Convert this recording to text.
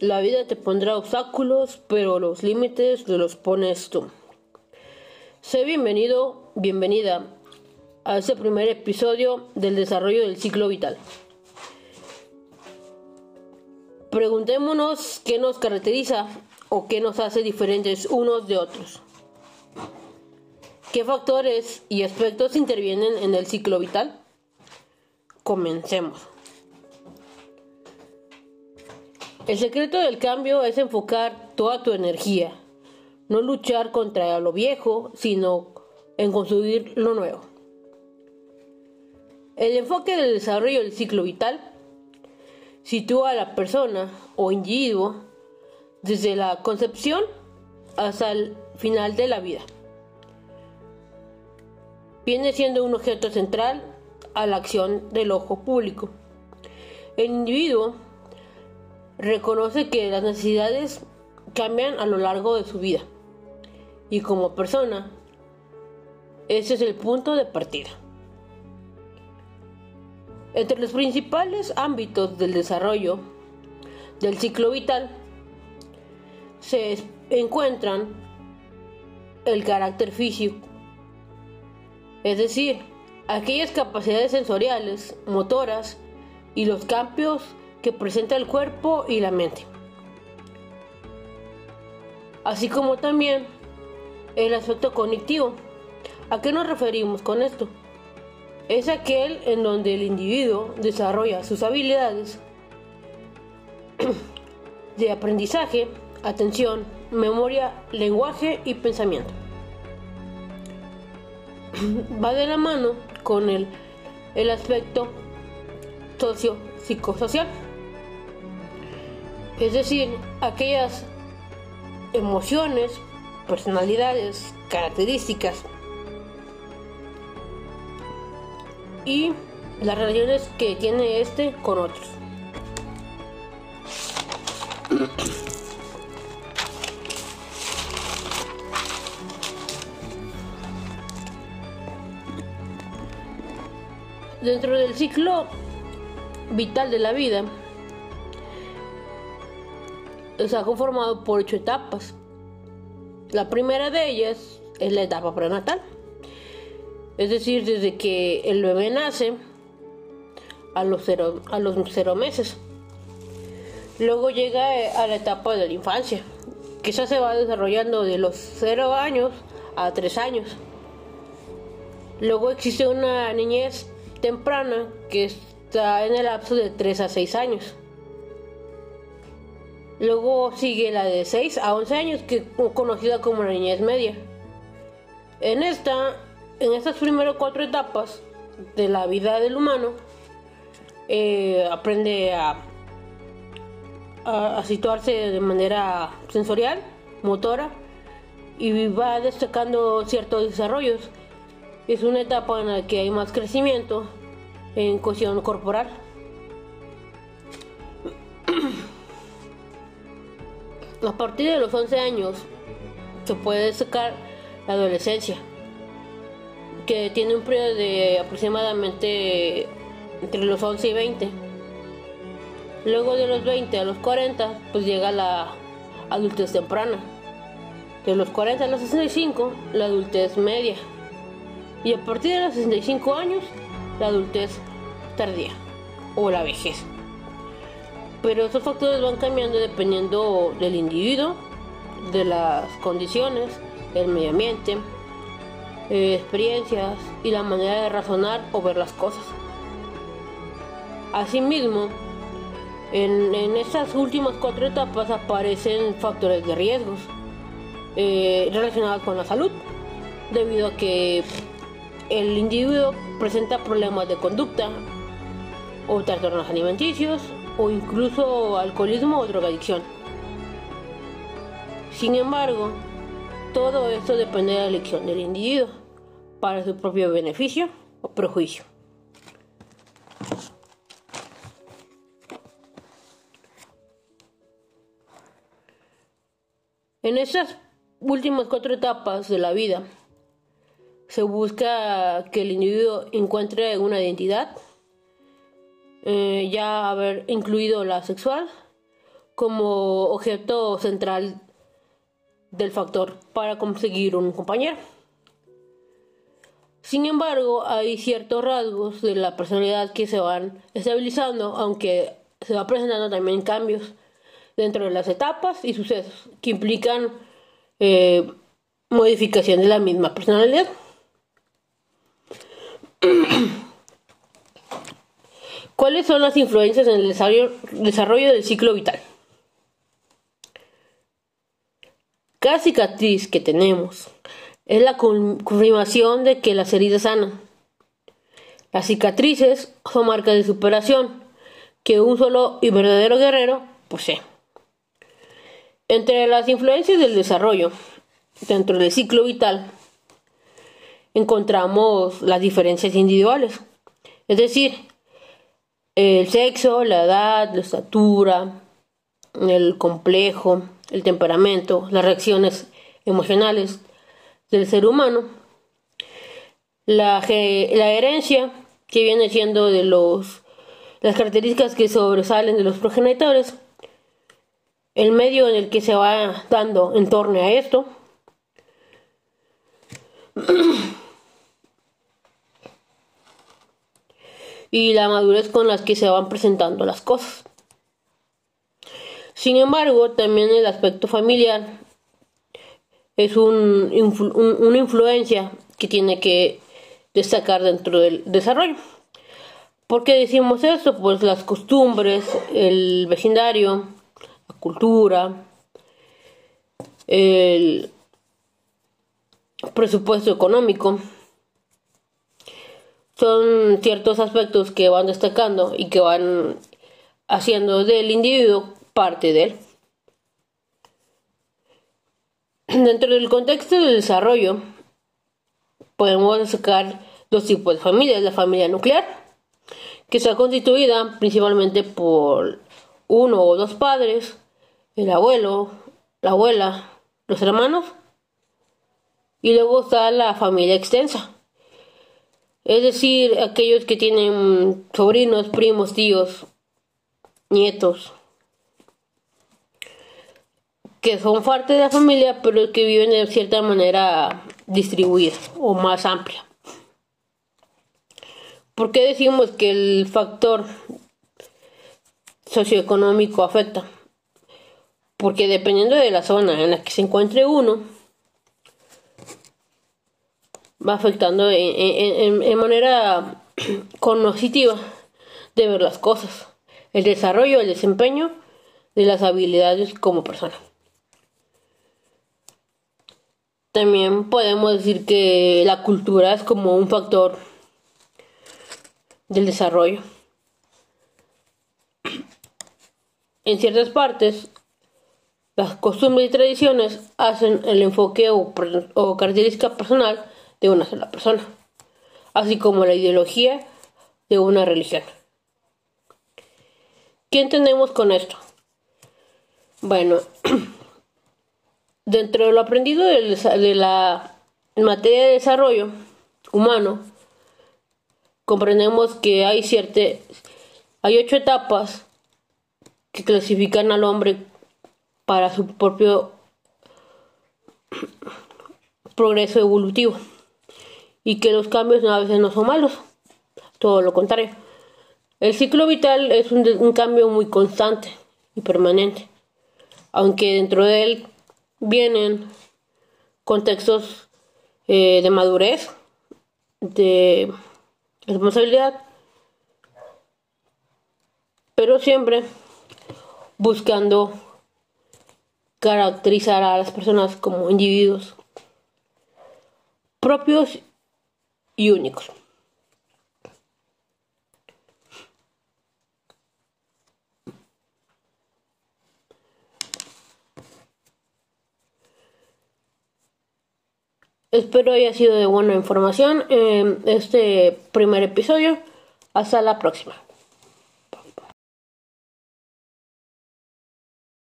La vida te pondrá obstáculos, pero los límites te los pones tú. Sé bienvenido, bienvenida a este primer episodio del desarrollo del ciclo vital. Preguntémonos qué nos caracteriza o qué nos hace diferentes unos de otros. ¿Qué factores y aspectos intervienen en el ciclo vital? Comencemos. El secreto del cambio es enfocar toda tu energía, no luchar contra lo viejo, sino en construir lo nuevo. El enfoque del desarrollo del ciclo vital sitúa a la persona o individuo desde la concepción hasta el final de la vida. Viene siendo un objeto central a la acción del ojo público. El individuo reconoce que las necesidades cambian a lo largo de su vida y como persona, ese es el punto de partida. Entre los principales ámbitos del desarrollo del ciclo vital se encuentran el carácter físico, es decir, aquellas capacidades sensoriales, motoras y los cambios que presenta el cuerpo y la mente. Así como también el aspecto cognitivo. ¿A qué nos referimos con esto? Es aquel en donde el individuo desarrolla sus habilidades de aprendizaje, atención, memoria, lenguaje y pensamiento. Va de la mano con el, el aspecto socio-psicosocial es decir, aquellas emociones, personalidades, características y las relaciones que tiene este con otros. Dentro del ciclo vital de la vida, ha conformado por ocho etapas. La primera de ellas es la etapa prenatal, es decir, desde que el bebé nace a los cero, a los cero meses. Luego llega a la etapa de la infancia, que esa se va desarrollando de los cero años a tres años. Luego existe una niñez temprana que está en el lapso de 3 a 6 años. Luego sigue la de 6 a 11 años, que conocida como la niñez media. En esta, en estas primeras cuatro etapas de la vida del humano, eh, aprende a, a, situarse de manera sensorial, motora, y va destacando ciertos desarrollos. Es una etapa en la que hay más crecimiento en cohesión corporal. A partir de los 11 años se puede sacar la adolescencia, que tiene un periodo de aproximadamente entre los 11 y 20. Luego de los 20 a los 40, pues llega la adultez temprana. De los 40 a los 65, la adultez media. Y a partir de los 65 años, la adultez tardía o la vejez pero esos factores van cambiando dependiendo del individuo, de las condiciones, el medio ambiente, eh, experiencias y la manera de razonar o ver las cosas. Asimismo, en, estas últimas cuatro etapas aparecen factores de riesgos eh, relacionados con la salud, debido a que el individuo presenta problemas de conducta o trastornos alimenticios o incluso alcoholismo o drogadicción. Sin embargo, todo esto depende de la elección del individuo para su propio beneficio o prejuicio. En estas últimas cuatro etapas de la vida, se busca que el individuo encuentre una identidad, eh, ya haber incluido la sexual, como objeto central del factor para conseguir un compañero. Sin embargo, hay ciertos rasgos de la personalidad que se van estabilizando, aunque se va presentando también cambios dentro de las etapas y sucesos que implican eh, modificación de la misma personalidad. ¿Cuáles son las influencias en el desarrollo del ciclo vital? Cada cicatriz que tenemos es la confirmación de que las heridas sanan. Las cicatrices son marcas de superación que un solo y verdadero guerrero posee. Entre las influencias del desarrollo dentro del ciclo vital encontramos las diferencias individuales, es decir, el sexo, la edad, la estatura, el complejo, el temperamento, las reacciones emocionales del ser humano, la, la herencia que viene siendo de los las características que sobresalen de los progenitores, el medio en el que se va dando en torno a esto, y la madurez con las que se van presentando las cosas. Sin embargo, también el aspecto familiar es un, una influencia que tiene que destacar dentro del desarrollo. ¿Por qué decimos esto? Pues las costumbres, el vecindario, la cultura, el presupuesto económico, son ciertos aspectos que van destacando y que van haciendo del individuo parte de él. Dentro del contexto del desarrollo, podemos sacar dos tipos de familias. La familia nuclear, que está constituida principalmente por uno o dos padres, el abuelo, la abuela, los hermanos, y luego está la familia extensa, es decir, aquellos que tienen sobrinos, primos, tíos, nietos, que son parte de la familia, pero que viven de cierta manera distribuida o más amplia. ¿Por qué decimos que el factor socioeconómico afecta? Porque dependiendo de la zona en la que se encuentre uno, va afectando en, manera cognitiva de ver las cosas, el desarrollo, el desempeño de las habilidades como persona. También podemos decir que la cultura es como un factor del desarrollo. En ciertas partes, las costumbres y tradiciones hacen el enfoque o, o característica personal de una sola persona, así como la ideología de una religión. ¿Qué entendemos con esto? Bueno, dentro de lo aprendido de la materia de desarrollo humano, comprendemos que hay cierta, hay ocho etapas que clasifican al hombre para su propio progreso evolutivo y que los cambios a veces no son malos, todo lo contrario. El ciclo vital es un, cambio muy constante y permanente, aunque dentro de él vienen contextos eh, de madurez, de responsabilidad, pero siempre buscando caracterizar a las personas como individuos propios y únicos. Espero haya sido de buena información en este primer episodio. Hasta la próxima.